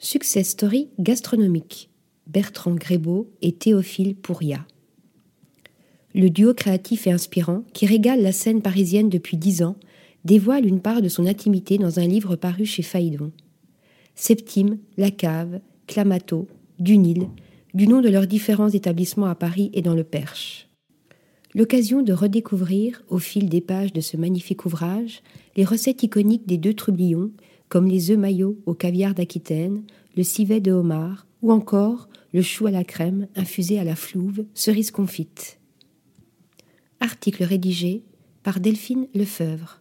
Success Story gastronomique. Bertrand Grébeau et Théophile Pouria. Le duo créatif et inspirant, qui régale la scène parisienne depuis dix ans, dévoile une part de son intimité dans un livre paru chez Faïdon. Septime, La Cave, Clamato, Dunil, du nom de leurs différents établissements à Paris et dans le Perche. L'occasion de redécouvrir, au fil des pages de ce magnifique ouvrage, les recettes iconiques des deux trublions, comme les œufs maillots au caviar d'Aquitaine, le civet de homard, ou encore le chou à la crème infusé à la flouve, cerise confite. Article rédigé par Delphine Lefeuvre.